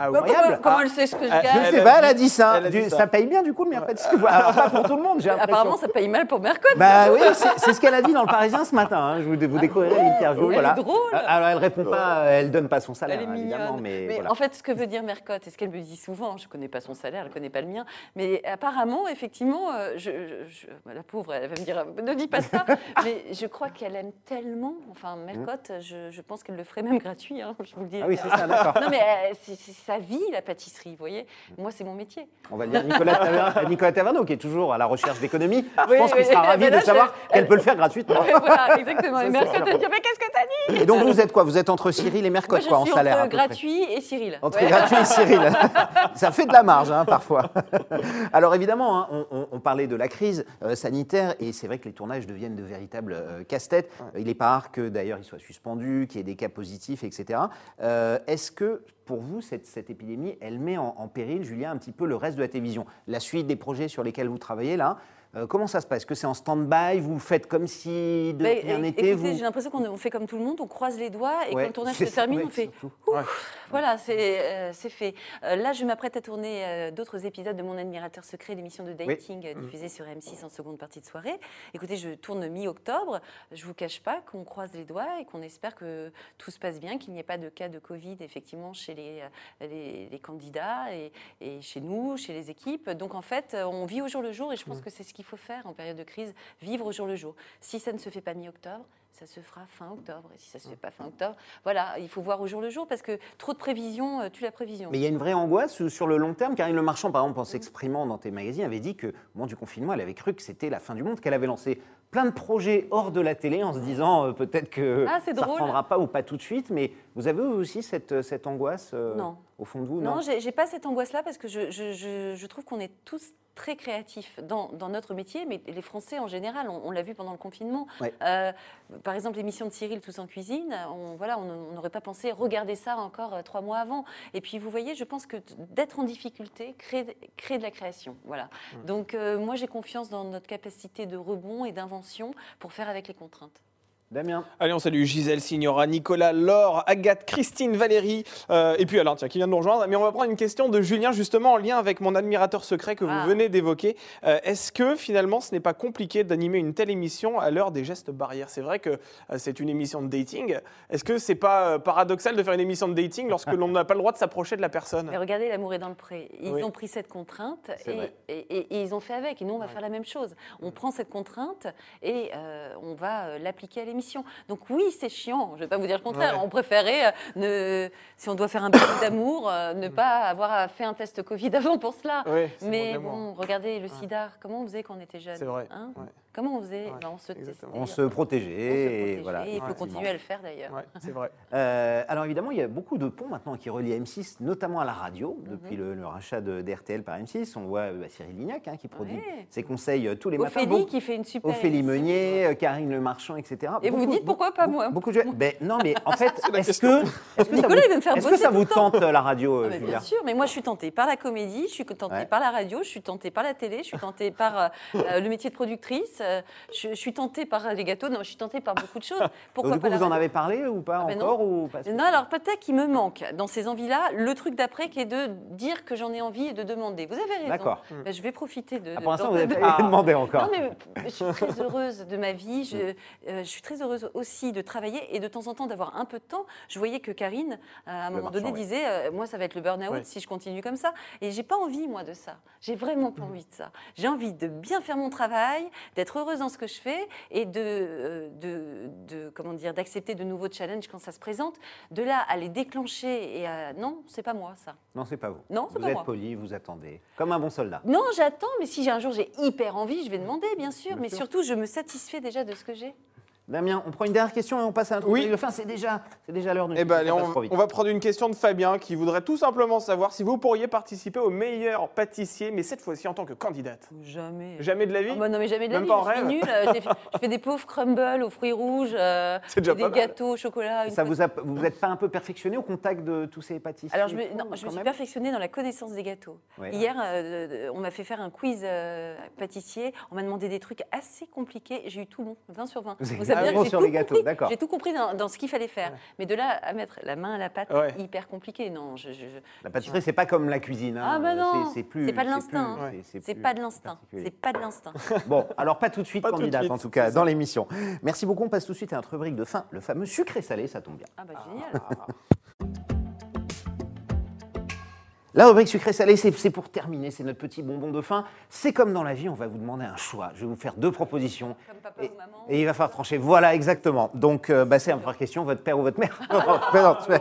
[SPEAKER 3] Ah
[SPEAKER 2] Bah, comment
[SPEAKER 1] Ah.
[SPEAKER 2] elle sait ce que je
[SPEAKER 3] Ah,
[SPEAKER 2] gagne
[SPEAKER 1] Je
[SPEAKER 3] Elle
[SPEAKER 1] sais
[SPEAKER 3] a
[SPEAKER 1] pas, elle
[SPEAKER 3] dit-
[SPEAKER 1] a dit ça.
[SPEAKER 3] elle a dit
[SPEAKER 1] Du-
[SPEAKER 3] ça.
[SPEAKER 1] ça. paye bien du coup le Mercotte. Alors pas pour tout le monde, j'ai l'impression.
[SPEAKER 2] Apparemment, ça paye mal pour Mercotte.
[SPEAKER 1] Bah oui, c'est ce qu'elle a dit dans le Parisien ce matin. hein. Je vous, vous découvrirez l'interview.
[SPEAKER 2] Elle est
[SPEAKER 1] voilà.
[SPEAKER 2] drôle.
[SPEAKER 1] Euh, Alors elle répond pas, elle donne pas son salaire
[SPEAKER 2] Elle est
[SPEAKER 1] évidemment,
[SPEAKER 2] mignonne.
[SPEAKER 1] mais,
[SPEAKER 2] Mais
[SPEAKER 1] voilà.
[SPEAKER 2] en fait, ce que veut dire Mercotte, et ce qu'elle me dit souvent, je ne connais pas son salaire, elle ne connaît pas le mien, mais apparemment, effectivement, euh, je, je- je- bah, la pauvre, elle va me dire, ne dis pas ça, mais je crois qu'elle aime tellement, enfin, Mercotte, je, je pense qu'elle le ferait même gratuit, hein, je vous le dis.
[SPEAKER 1] Ah oui, c'est ça, d'accord.
[SPEAKER 2] Non, mais euh, sa vie, la pâtisserie, vous voyez. Moi, c'est mon métier.
[SPEAKER 1] On va dire Nicolas, Taver- Nicolas Taverneau qui est toujours à la recherche d'économie. Je
[SPEAKER 2] Oui,
[SPEAKER 1] pense qu'il sera ravi de savoir
[SPEAKER 2] je-
[SPEAKER 1] qu'elle peut le faire gratuitement.
[SPEAKER 2] voilà, exactement. Et
[SPEAKER 1] Ça,
[SPEAKER 2] Mercotte dire, mais qu'est-ce que t'as dit?
[SPEAKER 1] Et donc vous êtes quoi? Vous êtes entre Cyril et Mercotte quoi en salaire
[SPEAKER 2] entre gratuit et Cyril.
[SPEAKER 1] Entre
[SPEAKER 2] Ouais.
[SPEAKER 1] gratuit et Cyril. Ça fait de la marge, hein, parfois. Alors évidemment, hein, on, on- on parlait de la crise euh, sanitaire et c'est vrai que les tournages deviennent de véritables euh, casse-têtes. Il n'est pas rare que d'ailleurs ils soient suspendus, qu'il y ait des cas positifs, etc. Euh, Est-ce que pour vous, cette, cette épidémie, elle met en, en péril, Julien, un petit peu le reste de la télévision. La suite des projets sur lesquels vous travaillez là Euh, comment ça se passe? Est-ce que c'est en stand-by? Vous faites comme si de
[SPEAKER 2] Bah,
[SPEAKER 1] n'était
[SPEAKER 2] écoutez,
[SPEAKER 1] vous...
[SPEAKER 2] j'ai l'impression qu'on on fait comme tout le monde, on croise les doigts et
[SPEAKER 1] Ouais,
[SPEAKER 2] quand le tournage se termine, on fait
[SPEAKER 1] surtout.
[SPEAKER 2] Ouf,
[SPEAKER 3] Ouais.
[SPEAKER 2] Voilà, c'est euh, fait. Euh, là, je m'apprête à tourner d'autres épisodes de Mon admirateur secret, l'émission de dating euh, diffusée sur M6 en seconde partie de soirée. Écoutez, je tourne mi-octobre. Je vous cache pas qu'on croise les doigts et qu'on espère que tout se passe bien, qu'il n'y ait pas de cas de Covid effectivement chez les, les, les candidats et, et chez nous, chez les équipes. Donc en fait, on vit au jour le jour et je pense que c'est ce qu'il faut faire en période de crise, vivre au jour le jour. Si ça ne se fait pas mi-octobre, ça se fera fin octobre. Et si ça ne se fait pas fin octobre, voilà, il faut voir au jour le jour parce que trop de prévisions euh, tue la prévision.
[SPEAKER 1] Mais il y a une vraie angoisse sur le long terme. Karine Le Marchand, par exemple, en s'exprimant dans tes magazines, avait dit que au moment du confinement, elle avait cru que c'était la fin du monde, qu'elle avait lancé plein de projets hors de la télé en se disant euh, peut-être que
[SPEAKER 2] Ah,
[SPEAKER 1] ça ne
[SPEAKER 2] drôle.
[SPEAKER 1] reprendra pas ou pas tout de suite. Mais vous avez aussi cette, cette angoisse euh,
[SPEAKER 2] Non.
[SPEAKER 1] Au fond de vous
[SPEAKER 2] Non, j'ai j'ai pas cette angoisse-là parce que je, je- je- je trouve qu'on est tous très créatifs dans, dans notre métier, mais les Français en général, on, on l'a vu pendant le confinement.
[SPEAKER 1] Ouais.
[SPEAKER 2] Euh, par exemple, l'émission de Cyril Tous en cuisine, on voilà, on n'aurait pas pensé regarder ça encore euh, trois mois avant. Et puis, vous voyez, je pense que d'être en difficulté crée, crée de la création. Voilà.
[SPEAKER 1] Mmh.
[SPEAKER 2] Donc, euh, moi, j'ai confiance dans notre capacité de rebond et d'invention pour faire avec les contraintes.
[SPEAKER 1] Damien
[SPEAKER 3] Allez, on salue Gisèle Signora, Nicolas, Laure, Agathe, Christine, Valérie, euh, et puis Alain, tiens, qui vient de nous rejoindre. Mais on va prendre une question de Julien, justement, en lien avec mon admirateur secret que
[SPEAKER 2] Ah.
[SPEAKER 3] vous venez d'évoquer. Euh, Est-ce que finalement, ce n'est pas compliqué d'animer une telle émission à l'heure des gestes barrières? C'est vrai que euh, c'est une émission de dating. Est-ce que c'est pas euh, paradoxal de faire une émission de dating lorsque l'on n'a pas le droit de s'approcher de la personne?
[SPEAKER 2] Mais regardez, l'amour est dans le pré. Ils
[SPEAKER 3] Oui.
[SPEAKER 2] ont pris cette contrainte et,
[SPEAKER 1] vrai.
[SPEAKER 2] et- et- et ils ont fait avec. Et nous, on va faire la même chose. On prend cette contrainte et euh, on va l'appliquer à l'émission. Donc oui, c'est chiant. Je ne vais pas vous dire le contraire.
[SPEAKER 3] Ouais.
[SPEAKER 2] On préférait, euh, ne, si on doit faire un baiser d'amour, euh, ne pas avoir fait un test Covid avant pour cela. Mais
[SPEAKER 3] bon,
[SPEAKER 2] bon, regardez le sida. Comment on faisait quand on était jeune
[SPEAKER 3] C'est vrai,
[SPEAKER 2] hein?
[SPEAKER 3] ouais.
[SPEAKER 2] Comment on faisait
[SPEAKER 3] Ouais,
[SPEAKER 2] Ben, On se.
[SPEAKER 1] On se protégeait. et voilà,
[SPEAKER 2] Et il faut continuer à le faire d'ailleurs.
[SPEAKER 3] Ouais, c'est vrai.
[SPEAKER 1] Euh, alors évidemment, il y a beaucoup de ponts maintenant qui relient M6, notamment à la radio,
[SPEAKER 2] Mhm.
[SPEAKER 1] depuis le, le rachat de, d'RTL par M6. On voit euh, bah, Cyril Lignac hein, qui produit
[SPEAKER 2] Ouais.
[SPEAKER 1] ses conseils euh, tous les matins.
[SPEAKER 2] Ophélie qui fait une super.
[SPEAKER 1] Ophélie. Meunier, Karine Le Marchand, etc.
[SPEAKER 2] Et vous vous dites pourquoi pas moi
[SPEAKER 1] Beaucoup de ben, Non, mais en fait, est-ce
[SPEAKER 3] question.
[SPEAKER 1] que, est-ce que ça
[SPEAKER 2] Nicolas,
[SPEAKER 1] vous,
[SPEAKER 2] il veut me faire
[SPEAKER 1] est-ce que ça vous tente la radio,
[SPEAKER 2] Ah, bien sûr, mais moi je suis tentée par la comédie, je suis tentée par la radio, je suis tentée par la télé, je suis tentée par le métier de productrice, euh, je, je suis tentée par les gâteaux, non, je suis tentée par beaucoup de choses. Pourquoi
[SPEAKER 1] Donc, du
[SPEAKER 2] pas
[SPEAKER 1] coup, vous en avez parlé ou pas
[SPEAKER 2] Ah, ben
[SPEAKER 1] encore ou pas
[SPEAKER 2] non, alors peut-être qu'il me manque dans ces envies-là le truc d'après qui est de dire que j'en ai envie et de demander. Vous avez raison.
[SPEAKER 1] D'accord.
[SPEAKER 2] Ben, je vais profiter de.
[SPEAKER 1] Ah, Pour l'instant, vous n'avez pas demandé encore.
[SPEAKER 2] Non, mais je suis très heureuse de ma vie. Je, euh, je suis très heureuse aussi de travailler et de temps en temps d'avoir un peu de temps. Je voyais que Karine, euh, à un
[SPEAKER 1] Le
[SPEAKER 2] moment
[SPEAKER 1] marchand,
[SPEAKER 2] donné, disait Moi, ça va être le burn-out si je continue comme ça. Et j'ai pas envie, moi, de ça. J'ai vraiment pas envie de ça. J'ai envie de bien faire mon travail, d'être heureuse dans ce que je fais et de, euh, de, de- comment dire, d'accepter de nouveaux challenges quand ça se présente. De là à les déclencher et à. Non, c'est pas moi, ça.
[SPEAKER 1] Non, c'est pas vous.
[SPEAKER 2] Non, c'est
[SPEAKER 1] vous
[SPEAKER 2] pas
[SPEAKER 1] êtes
[SPEAKER 2] moi.
[SPEAKER 1] poli, vous attendez. Comme un bon soldat.
[SPEAKER 2] Non, j'attends, mais si j'ai un jour j'ai hyper envie, je vais demander, bien sûr.
[SPEAKER 1] Bien
[SPEAKER 2] mais
[SPEAKER 1] sûr.
[SPEAKER 2] surtout, je me satisfais déjà de ce que j'ai.
[SPEAKER 1] Damien, on prend une dernière question et on passe à un truc.
[SPEAKER 3] Oui.
[SPEAKER 1] Enfin, c'est déjà, c'est déjà l'heure de
[SPEAKER 3] Eh ben, on, va prendre une question de Fabien qui voudrait tout simplement savoir si vous pourriez participer au meilleur pâtissier, mais cette fois-ci en tant que candidate.
[SPEAKER 2] Jamais.
[SPEAKER 3] Jamais de la vie
[SPEAKER 2] Ah bah non, mais jamais de la
[SPEAKER 3] Même
[SPEAKER 2] vie,
[SPEAKER 3] pas en
[SPEAKER 2] je suis
[SPEAKER 3] rêve
[SPEAKER 2] nulle. Euh, j'ai fait- Je fais des pauvres crumbles aux fruits rouges, euh,
[SPEAKER 3] C'est déjà
[SPEAKER 2] des gâteaux au chocolat. une
[SPEAKER 1] Ça
[SPEAKER 2] fois-
[SPEAKER 1] vous, a- vous n'êtes pas un peu perfectionné au contact de tous ces pâtissiers
[SPEAKER 2] Alors, je me, non, je me suis perfectionnée dans la connaissance des gâteaux.
[SPEAKER 1] Ouais.
[SPEAKER 2] Hier, euh, on m'a fait faire un quiz euh, pâtissier. On m'a demandé des trucs assez compliqués. J'ai eu tout bon, 20 sur 20.
[SPEAKER 1] Vous
[SPEAKER 2] que j'ai
[SPEAKER 1] sur
[SPEAKER 2] tout
[SPEAKER 1] les gâteaux,
[SPEAKER 2] compris.
[SPEAKER 1] d'accord.
[SPEAKER 2] J'ai tout compris dans, dans ce qu'il fallait faire. Mais de là à mettre la main à la pâte,
[SPEAKER 3] Ouais.
[SPEAKER 2] hyper compliqué. Non, je, je- je-
[SPEAKER 1] La pâtisserie, c'est pas comme la cuisine. hein.
[SPEAKER 2] Ah bah non,
[SPEAKER 1] C'est-
[SPEAKER 2] pas de l'instinct.
[SPEAKER 1] c'est-
[SPEAKER 2] pas de l'instinct. C'est pas de l'instinct.
[SPEAKER 1] Bon, alors pas tout de suite
[SPEAKER 3] Pas tout de
[SPEAKER 1] candidate
[SPEAKER 3] suite,
[SPEAKER 1] en tout cas dans l'émission. Merci beaucoup. On passe tout de suite à notre rubrique de fin, le fameux sucré salé, ça tombe bien.
[SPEAKER 2] Ah bah génial.
[SPEAKER 1] La rubrique sucré salé, c'est pour terminer, c'est notre petit bonbon de fin. C'est comme dans la vie, on va vous demander un choix. Je vais vous faire deux propositions.
[SPEAKER 2] Comme papa
[SPEAKER 1] Et,
[SPEAKER 2] ou maman.
[SPEAKER 1] et il va falloir trancher. Voilà, exactement. Donc, euh, bah, c'est la première question, votre père ou votre mère?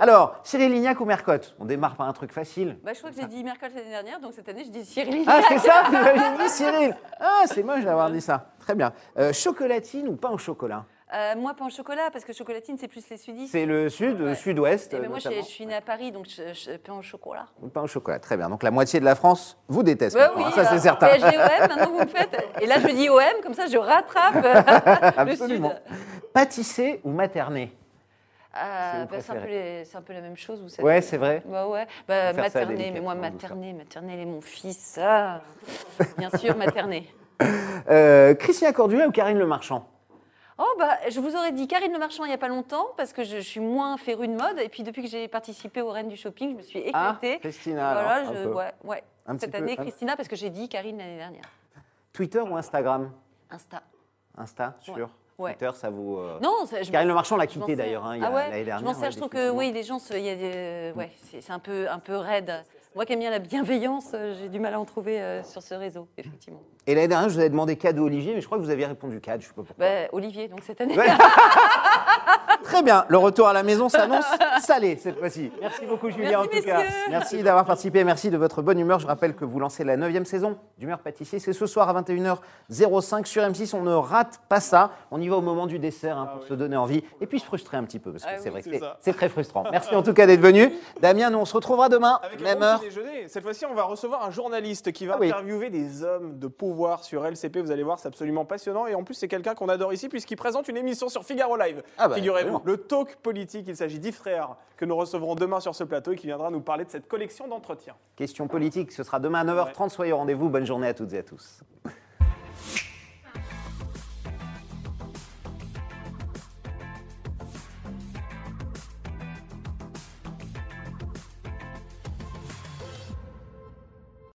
[SPEAKER 1] Alors, Cyril Lignac ou Mercotte? On démarre par un truc facile.
[SPEAKER 2] Bah, je crois que j'ai dit Mercol l'année dernière, donc cette année je dis Cyril.
[SPEAKER 1] Ah, c'est ça? Vous avez dit Cyril Ah, c'est moche d'avoir dit ça. Très bien. Euh, chocolatine ou pain au chocolat?
[SPEAKER 2] Euh, moi, pain au chocolat, parce que chocolatine, c'est plus les sudistes.
[SPEAKER 1] C'est le sud,
[SPEAKER 2] Ouais.
[SPEAKER 1] sud-ouest.
[SPEAKER 2] Et ben moi, je, suis née à Paris, donc je, je- pain au chocolat.
[SPEAKER 1] Pain au chocolat, très bien. Donc la moitié de la France vous déteste.
[SPEAKER 2] Bah oui,
[SPEAKER 1] hein, ça c'est
[SPEAKER 2] euh,
[SPEAKER 1] certain.
[SPEAKER 2] PSG OM, maintenant vous me faites. Et là, je dis OM, comme ça, je rattrape euh, le
[SPEAKER 1] Absolument.
[SPEAKER 2] sud.
[SPEAKER 1] Pâtisser ou materner
[SPEAKER 2] Ah, bah, c'est un, peu c'est un la même chose, vous savez.
[SPEAKER 1] Ouais, c'est vrai.
[SPEAKER 2] Bah ouais, bah, materner, mais moi materner, maternelle et mon fils, ah. bien sûr materner.
[SPEAKER 1] Euh, Christian Cordula ou Karine Le Marchand?
[SPEAKER 2] Oh bah je vous aurais dit Karine Le Marchand il n'y a pas longtemps parce que je, je suis moins férue de mode et puis depuis que j'ai participé aux Reines du Shopping je me suis
[SPEAKER 1] Ah,
[SPEAKER 2] éclatée.
[SPEAKER 1] Christina,
[SPEAKER 2] voilà,
[SPEAKER 1] alors, un
[SPEAKER 2] je,
[SPEAKER 1] peu.
[SPEAKER 2] ouais, ouais.
[SPEAKER 1] Un petit
[SPEAKER 2] Cette
[SPEAKER 1] peu,
[SPEAKER 2] année
[SPEAKER 1] un-
[SPEAKER 2] Christina parce que j'ai dit Karine l'année dernière.
[SPEAKER 1] Twitter ou Instagram?
[SPEAKER 2] Insta.
[SPEAKER 1] Insta, sûr.
[SPEAKER 2] Ouais.
[SPEAKER 1] Twitter, ça vous. euh,
[SPEAKER 2] Non, ça- je
[SPEAKER 1] Karine Le Marchand l'a quitté d'ailleurs hein, il y a-
[SPEAKER 2] ah ouais,
[SPEAKER 1] l'année dernière.
[SPEAKER 2] Je m'en sers, je trouve que oui, les gens, se- il y a des, ouais, c'est c'est un peu, un peu raide. Moi qui aime bien la bienveillance, euh, j'ai du mal à en trouver euh, sur ce réseau, effectivement.
[SPEAKER 1] Et l'année dernière, je vous avais demandé cadeau Olivier, mais je crois que vous aviez répondu cadre, je sais pas pourquoi.
[SPEAKER 2] Bah, Olivier, donc cette année.
[SPEAKER 1] Ouais. Très bien, le retour à la maison s'annonce salé cette fois-ci. Merci beaucoup Julien en tout cas. Merci d'avoir participé, merci de votre bonne humeur. Je rappelle que vous lancez la 9 saison d'Humeur Pâtissier. C'est ce soir à 21h05 sur M6. On ne rate pas ça. On y va au moment du dessert hein, pour se donner envie et puis se frustrer un petit peu parce que
[SPEAKER 2] Ah
[SPEAKER 1] c'est
[SPEAKER 2] oui,
[SPEAKER 1] vrai que
[SPEAKER 3] c'est
[SPEAKER 1] très frustrant. Merci en tout cas d'être venu. Damien, nous on se retrouvera demain,
[SPEAKER 3] Avec
[SPEAKER 1] même heure.
[SPEAKER 3] déjeuner. Cette fois-ci, on va recevoir un journaliste qui va
[SPEAKER 1] Ah oui.
[SPEAKER 3] interviewer des hommes de pouvoir sur LCP. Vous allez voir, c'est absolument passionnant. Et en plus, c'est quelqu'un qu'on adore ici puisqu'il présente une émission sur Figaro Live.
[SPEAKER 1] Ah bah,
[SPEAKER 3] Figurez-vous, le talk politique. Il s'agit Frère que nous recevrons demain sur ce plateau et qui viendra nous parler de cette collection d'entretiens.
[SPEAKER 1] Question politique, ce sera demain à 9h30. Soyez au rendez-vous. Bonne journée à toutes et à tous.